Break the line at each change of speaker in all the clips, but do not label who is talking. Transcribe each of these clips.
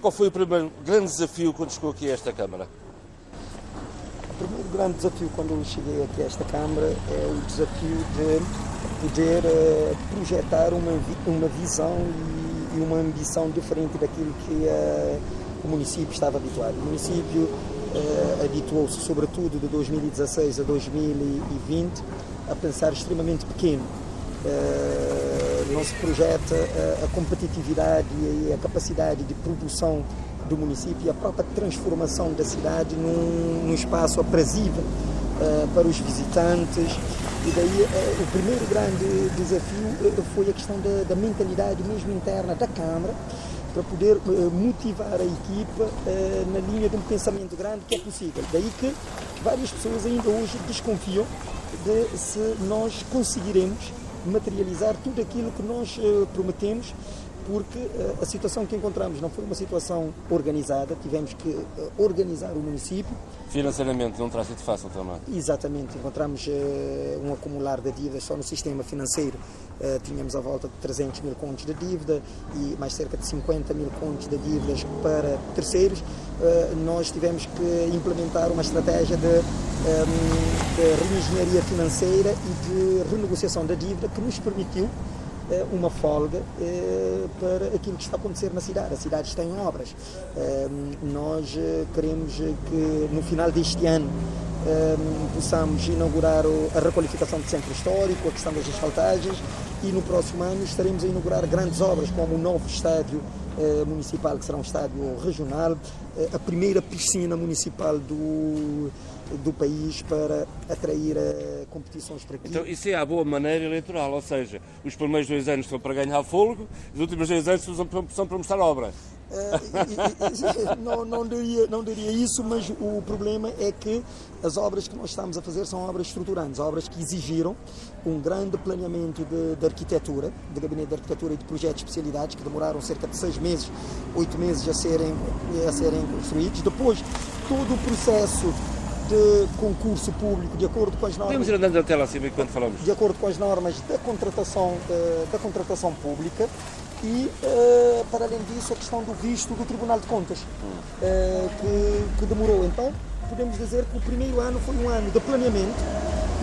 Qual foi o primeiro grande desafio quando chegou aqui a esta Câmara?
O primeiro grande desafio quando eu cheguei aqui a esta Câmara é o desafio de poder uh, projetar uma, uma visão e, uma ambição diferente daquilo que uh, o município estava habituado. O município uh, habituou-se, sobretudo de 2016 a 2020, a pensar extremamente pequeno. Não se projeta a competitividade e a capacidade de produção do município e a própria transformação da cidade num, num espaço aprazível uh, para os visitantes. E daí uh, o primeiro grande desafio uh, foi a questão da, da, mentalidade mesmo interna da Câmara para poder motivar a equipa na linha de um pensamento grande que é possível. Daí que várias pessoas ainda hoje desconfiam de se nós conseguiremos materializar tudo aquilo que nós prometemos porque uh, a situação que encontramos não foi uma situação organizada, tivemos que uh, organizar o município.
Financeiramente não terá sido fácil também?
Exatamente, encontramos uh, um acumular de dívidas só no sistema financeiro. tínhamos a volta de 300 mil contos de dívida e mais cerca de 50 mil contos de dívidas para terceiros. nós tivemos que implementar uma estratégia de, de reengenharia financeira e de renegociação da dívida que nos permitiu é uma folga é, para aquilo que está a acontecer na cidade. A cidade está em obras. É, nós queremos que no final deste ano possamos inaugurar a requalificação do centro histórico, a questão das asfaltagens e no próximo ano estaremos a inaugurar grandes obras como o novo estádio municipal, que será um estádio regional, a primeira piscina municipal do do país para atrair uh, competições para aqui.
Então isso é a boa maneira eleitoral, ou seja, os primeiros dois anos são para ganhar fôlego, os últimos dois anos são para mostrar obra.
Uh, não, não, diria, não diria isso, mas o problema é que as obras que nós estamos a fazer são obras estruturantes, obras que exigiram um grande planeamento de, de arquitetura, de gabinete de arquitetura e de projetos de especialidades, que demoraram cerca de seis meses, oito meses a serem, a serem construídos. Depois, todo o processo de concurso público de acordo com as normas.
Podemos ir andando até lá acima enquanto falamos.
De acordo com as normas da contratação, eh, da contratação pública e, eh, para além disso, a questão do visto do Tribunal de Contas, eh, que, que demorou. Então, podemos dizer que o primeiro ano foi um ano de planeamento,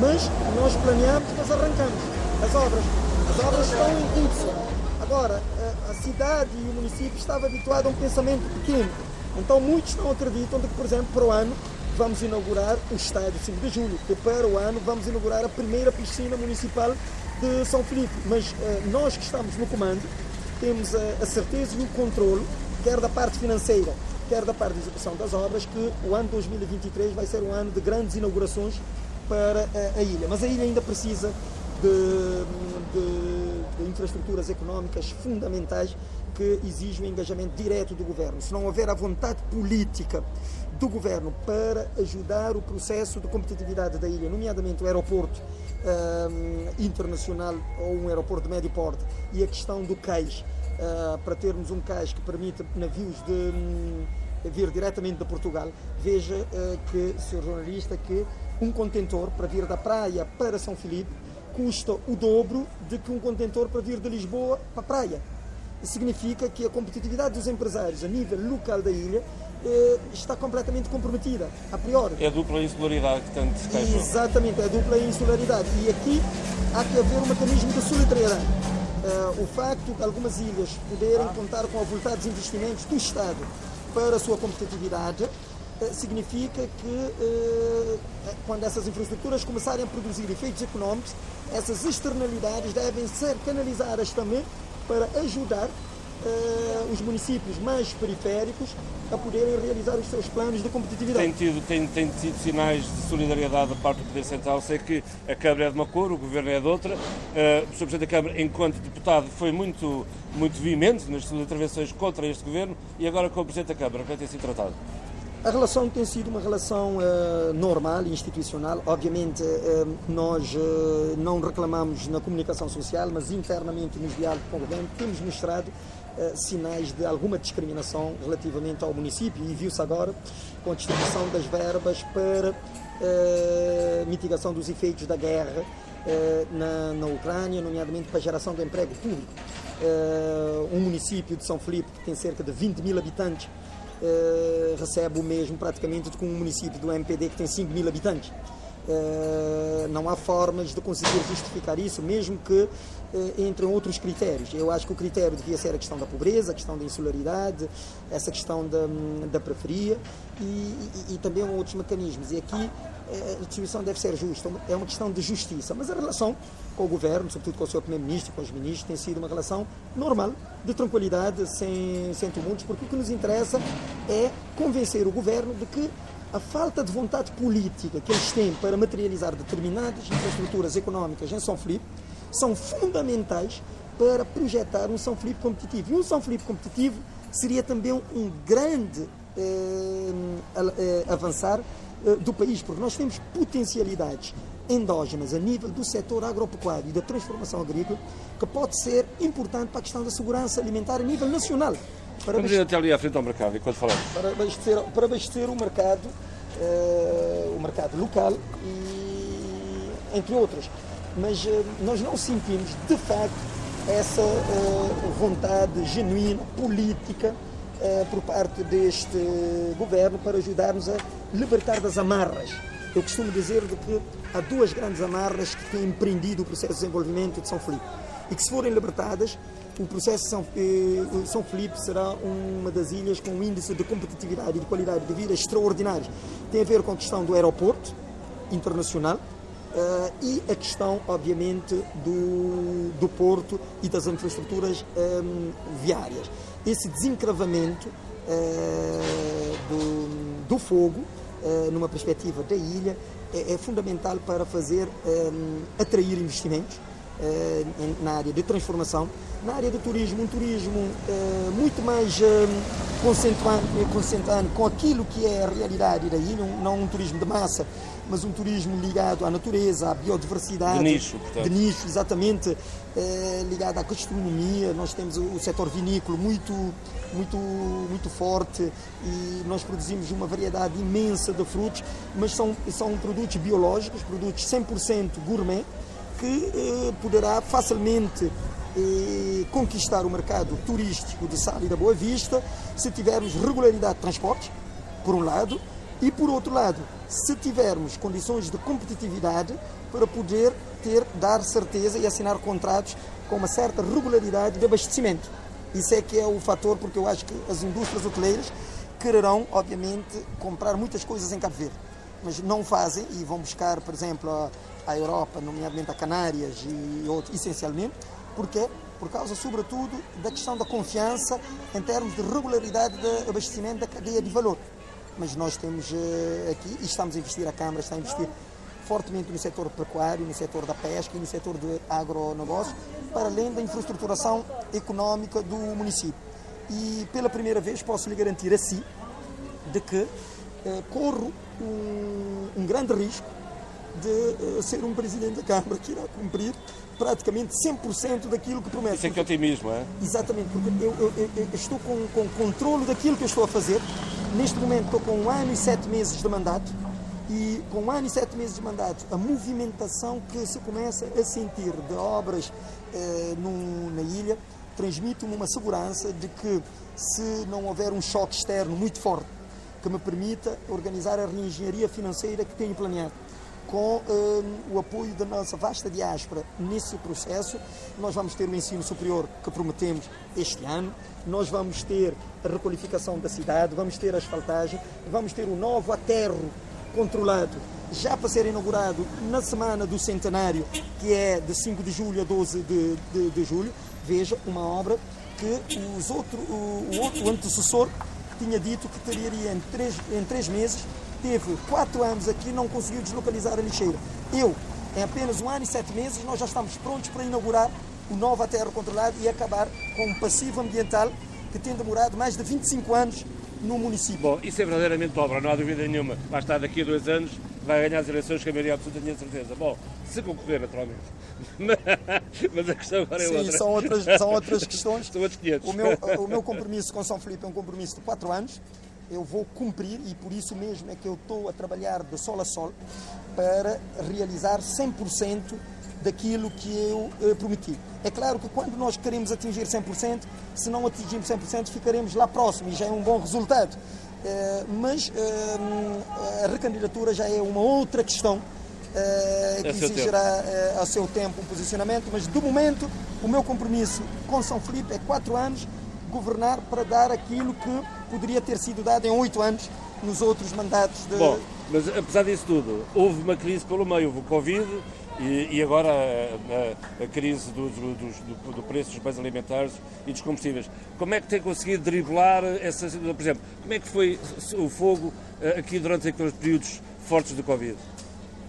mas nós planeamos, mas arrancamos as obras. As obras estão em curso. Agora, a cidade e o município estavam habituados a um pensamento pequeno. Então, muitos não acreditam de que, por exemplo, para o ano vamos inaugurar o estádio 5 de julho para o ano vamos inaugurar a primeira piscina municipal de São Filipe. Mas uh, nós que estamos no comando temos a, a certeza e o controle, quer da parte financeira, quer da parte de execução das obras, que o ano 2023 vai ser um ano de grandes inaugurações para a, a ilha. Mas a ilha ainda precisa de, de, de infraestruturas económicas fundamentais que exigem o engajamento direto do governo. Se não houver a vontade política do governo para ajudar o processo de competitividade da ilha, nomeadamente o aeroporto um, internacional ou um aeroporto de médio porte e a questão do cais, uh, para termos um cais que permita navios de um, vir diretamente de Portugal. Veja uh, que, Sr. jornalista, que um contentor para vir da praia para São Filipe custa o dobro de que um contentor para vir de Lisboa para a praia. Significa que a competitividade dos empresários a nível local da ilha está completamente comprometida, a priori.
É a dupla insularidade que tanto se queixa.
Exatamente, é a dupla insularidade. E aqui há que haver um mecanismo de solidariedade. Uh, o facto de algumas ilhas poderem contar com avultados investimentos do Estado para a sua competitividade uh, significa que quando essas infraestruturas começarem a produzir efeitos económicos, essas externalidades devem ser canalizadas também para ajudar uh, os municípios mais periféricos a poderem realizar os seus planos de competitividade.
Tem tido, tem, tem tido sinais de solidariedade da parte do Poder Central. Sei que a Câmara é de uma cor, o Governo é de outra. Uh, o Sr. Presidente da Câmara, enquanto deputado, foi muito, muito veemente nas suas intervenções contra este Governo e agora com o Presidente da Câmara, como é que tem sido tratado?
A relação tem sido uma relação uh, normal institucional. Obviamente, uh, nós uh, não reclamamos na comunicação social, mas internamente nos diálogos com o governo temos mostrado sinais de alguma discriminação relativamente ao município e viu-se agora com a distribuição das verbas para mitigação dos efeitos da guerra na, na Ucrânia, nomeadamente para a geração de emprego público. um município de São Filipe que tem cerca de 20 mil habitantes recebe o mesmo praticamente do que um município do MPD que tem 5 mil habitantes. Uh, não há formas de conseguir justificar isso, mesmo que uh, entrem outros critérios. Eu acho que o critério devia ser a questão da pobreza, a questão da insularidade, essa questão da, da periferia e, e, e também outros mecanismos. E aqui uh, a distribuição deve ser justa, é uma questão de justiça. Mas a relação com o governo, sobretudo com o seu primeiro-ministro, com os ministros, tem sido uma relação normal, de tranquilidade, sem, sem tumultos, porque o que nos interessa é convencer o governo de que a falta de vontade política que eles têm para materializar determinadas infraestruturas económicas em São Filipe são fundamentais para projetar um São Filipe competitivo. E um São Filipe competitivo seria também um grande eh, eh, avançar eh, do país, porque nós temos potencialidades endógenas a nível do setor agropecuário e da transformação agrícola que pode ser importante para a questão da segurança alimentar a nível nacional.
Para Vamos ir até ali à frente ao mercado, enquanto falamos.
Para abastecer, para abastecer o mercado, uh, o mercado local e entre outros. Mas uh, nós não sentimos, de facto, essa uh, vontade genuína, política, por parte deste governo para ajudar-nos a libertar das amarras. Eu costumo dizer de que há duas grandes amarras que têm empreendido o processo de desenvolvimento de São Filipe e que se forem libertadas o processo de São, eh, São Felipe será uma das ilhas com um índice de competitividade e de qualidade de vida extraordinários. Tem a ver com a questão do aeroporto internacional uh, e a questão, obviamente, do, do porto e das infraestruturas um, viárias. Esse desencravamento uh, do, do fogo, uh, numa perspectiva da ilha, é, é fundamental para fazer um, atrair investimentos na área de transformação na área do turismo, um turismo uh, muito mais uh, concentrado com aquilo que é a realidade daí, não, não um turismo de massa, mas um turismo ligado à natureza, à biodiversidade.
De nicho, portanto.
De nicho, exatamente, uh, ligado à gastronomia. Nós temos o, o setor vinícola muito, muito, muito forte e nós produzimos uma variedade imensa de frutos, mas são, são produtos biológicos, produtos 100% gourmet, que poderá facilmente e conquistar o mercado turístico de Sal e da Boa Vista se tivermos regularidade de transporte, por um lado, e por outro lado, se tivermos condições de competitividade para poder ter, dar certeza e assinar contratos com uma certa regularidade de abastecimento. Isso é que é o fator, porque eu acho que as indústrias hoteleiras quererão, obviamente, comprar muitas coisas em Cabo Verde, mas não fazem e vão buscar, por exemplo, a Europa, nomeadamente a Canárias e outros, essencialmente, Porquê? Por causa, sobretudo, da questão da confiança em termos de regularidade de abastecimento da cadeia de valor. Mas nós temos uh, aqui, e estamos a investir, a Câmara está a investir fortemente no setor pecuário, no setor da pesca e no setor do agronegócio, para além da infraestruturação económica do município. E pela primeira vez posso lhe garantir a si de que uh, corro um, um grande risco de uh, ser um presidente da Câmara que irá cumprir praticamente 100% daquilo que promete.
Isso é que é otimismo, é?
Exatamente, porque eu, eu, eu, estou com, com controle daquilo que eu estou a fazer. Neste momento estou com um ano e sete meses de mandato e com um ano e sete meses de mandato, a movimentação que se começa a sentir de obras eh, na ilha transmite-me uma segurança de que se não houver um choque externo muito forte que me permita organizar a reengenharia financeira que tenho planeado com um, o apoio da nossa vasta diáspora nesse processo. Nós vamos ter o ensino superior que prometemos este ano, nós vamos ter a requalificação da cidade, vamos ter a asfaltagem, vamos ter o novo aterro controlado já para ser inaugurado na semana do centenário, que é de 5 de julho a 12 de, de, de julho. Veja, uma obra que os outro, o, o, o antecessor tinha dito que teria em três, em três meses teve quatro anos aqui não conseguiu deslocalizar a lixeira. Eu, em apenas um ano e sete meses, nós já estamos prontos para inaugurar o novo aterro controlado e acabar com um passivo ambiental que tem demorado mais de 25 anos no município.
Bom, isso é verdadeiramente obra, não há dúvida nenhuma. Vai estar daqui a dois anos, vai ganhar as eleições que a maioria absoluta tinha certeza. Bom, se concorrer, naturalmente. Mas a questão agora é
Sim,
outra.
Sim, são outras, são outras questões.
são outros 500.
O meu, o meu compromisso com São Felipe é um compromisso de quatro anos eu vou cumprir e por isso mesmo é que eu estou a trabalhar de sol a sol para realizar 100% daquilo que eu eh, prometi. É claro que quando nós queremos atingir 100%, se não atingirmos 100%, ficaremos lá próximo e já é um bom resultado. Eh, mas eh, a recandidatura já é uma outra questão eh, que
É
exigirá eh, a seu tempo um posicionamento, mas do momento o meu compromisso com São Felipe é quatro anos governar para dar aquilo que poderia ter sido dado em oito anos nos outros mandatos de,
Bom, mas apesar disso tudo, houve uma crise pelo meio, houve o Covid e, e agora a, a- a crise do, do, do- do preço dos bens alimentares e dos combustíveis. Como é que tem conseguido driblar essa? Por exemplo, como é que foi o fogo eh, aqui durante aqueles períodos fortes do Covid?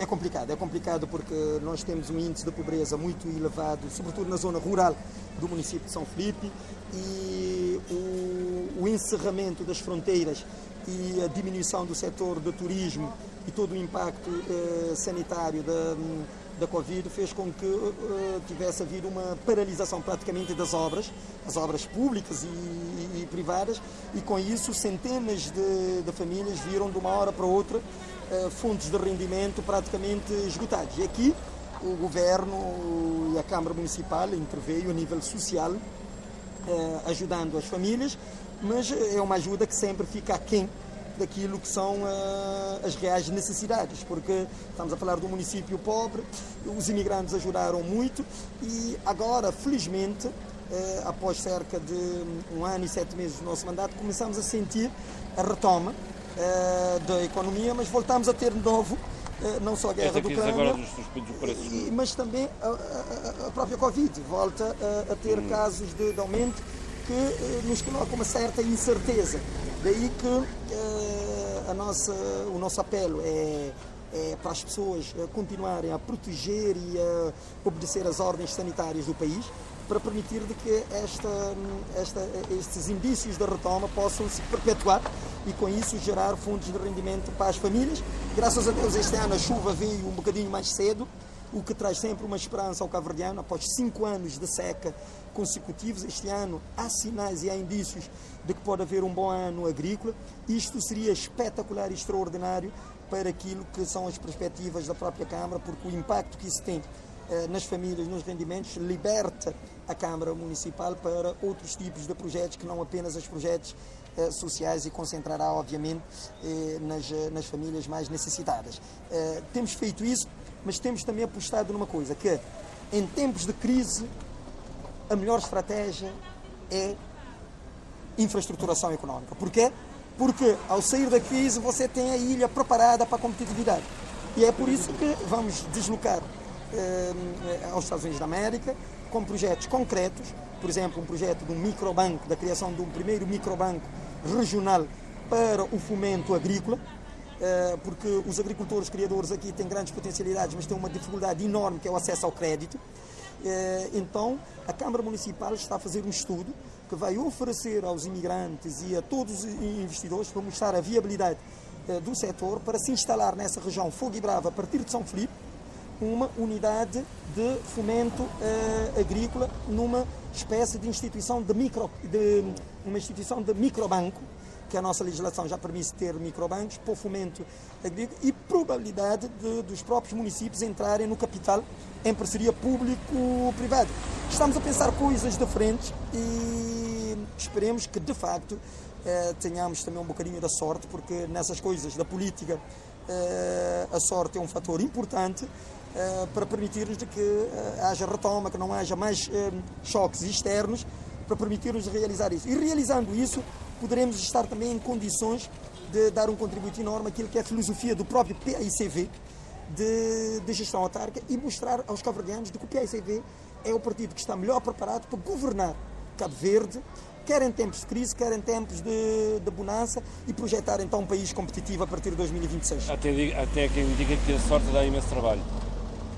É complicado, é complicado porque nós temos um índice de pobreza muito elevado, sobretudo na zona rural do município de São Felipe, e o, o encerramento das fronteiras e a diminuição do setor do turismo e todo o impacto eh, sanitário da, da Covid fez com que eh, tivesse havido uma paralisação praticamente das obras, as obras públicas e, e privadas, e com isso centenas de, de famílias viram de uma hora para outra eh, fontes de rendimento praticamente esgotados. E aqui o governo e a Câmara Municipal interveio a nível social, eh, ajudando as famílias, mas é uma ajuda que sempre fica aquém daquilo que são eh, as reais necessidades, porque estamos a falar de um município pobre, os imigrantes ajudaram muito e agora, felizmente, eh, após cerca de um ano e sete meses do nosso mandato, começamos a sentir a retoma eh, da economia, mas voltamos a ter de novo eh, não só a guerra do Ucrânia, e- mas também a, a- a própria Covid volta a, a ter
Hum.
casos de, de aumento que eh, nos coloca uma certa incerteza. Daí que eh, a nossa, o nosso apelo é, é para as pessoas eh, continuarem a proteger e a obedecer às ordens sanitárias do país para permitir de que esta, esta, estes indícios da retoma possam se perpetuar e com isso gerar fundos de rendimento para as famílias. Graças a Deus este ano a chuva veio um bocadinho mais cedo, o que traz sempre uma esperança ao cabo-verdiano após cinco anos de seca consecutivos. Este ano há sinais e há indícios de que pode haver um bom ano agrícola. Isto seria espetacular e extraordinário para aquilo que são as perspectivas da própria Câmara, porque o impacto que isso tem nas famílias, nos rendimentos, liberta a Câmara Municipal para outros tipos de projetos que não apenas os projetos eh, sociais e concentrará, obviamente, eh, nas, eh, nas famílias mais necessitadas. Eh, Temos feito isso, mas temos também apostado numa coisa, que em tempos de crise, a melhor estratégia é infraestruturação económica. Porquê? Porque ao sair da crise você tem a ilha preparada para a competitividade. E é por isso que vamos deslocar eh, aos Estados Unidos da América com projetos concretos, por exemplo, um projeto de um microbanco, da criação de um primeiro microbanco regional para o fomento agrícola, eh, porque os agricultores criadores aqui têm grandes potencialidades, mas têm uma dificuldade enorme que é o acesso ao crédito. Eh, Então, a Câmara Municipal está a fazer um estudo que vai oferecer aos imigrantes e a todos os investidores para mostrar a viabilidade eh, do setor para se instalar nessa região Fogo e Brava a partir de São Felipe uma unidade de fomento eh, agrícola numa espécie de instituição de micro de uma instituição de microbanco que a nossa legislação já permite ter microbancos o fomento agrícola e probabilidade de, dos próprios municípios entrarem no capital em parceria público-privada. Estamos a pensar coisas diferentes e esperemos que, de facto, eh, tenhamos também um bocadinho da sorte, porque nessas coisas da política eh, a sorte é um fator importante para permitir-nos que eh, haja retoma, que não haja mais eh, choques externos, para permitir-nos realizar isso. E realizando isso, poderemos estar também em condições de dar um contributo enorme àquilo que é a filosofia do próprio PICV de, de gestão autárquica e mostrar aos cabo-verdianos que o PICV é o partido que está melhor preparado para governar Cabo Verde, quer em tempos de crise, quer em tempos de, de bonança e projetar então um país competitivo a partir de 2026.
Até, até quem diga que a sorte dá imenso trabalho.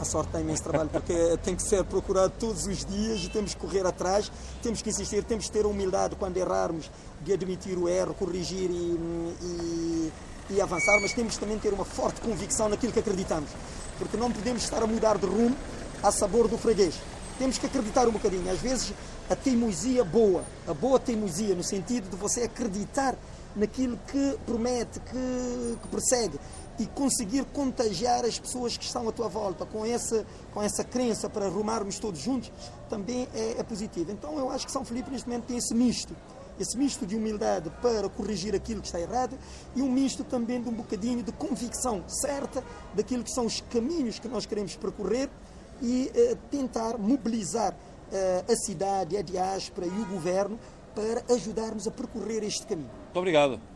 A sorte dá imenso trabalho porque tem que ser procurado todos os dias e temos que correr atrás, temos que insistir, temos que ter a humildade quando errarmos de admitir o erro, corrigir e, e, e avançar, mas temos também que ter uma forte convicção naquilo que acreditamos, porque não podemos estar a mudar de rumo a sabor do freguês. Temos que acreditar um bocadinho. Às vezes a teimosia boa, a boa teimosia, no sentido de você acreditar naquilo que promete, que, que persegue, e conseguir contagiar as pessoas que estão à tua volta com essa, com essa crença para rumarmos todos juntos, também é, é positivo. Então eu acho que São Felipe neste momento tem esse misto esse misto de humildade para corrigir aquilo que está errado e um misto também de um bocadinho de convicção certa daquilo que são os caminhos que nós queremos percorrer e eh, tentar mobilizar eh, a cidade, a diáspora e o governo para ajudarmos a percorrer este caminho.
Muito obrigado.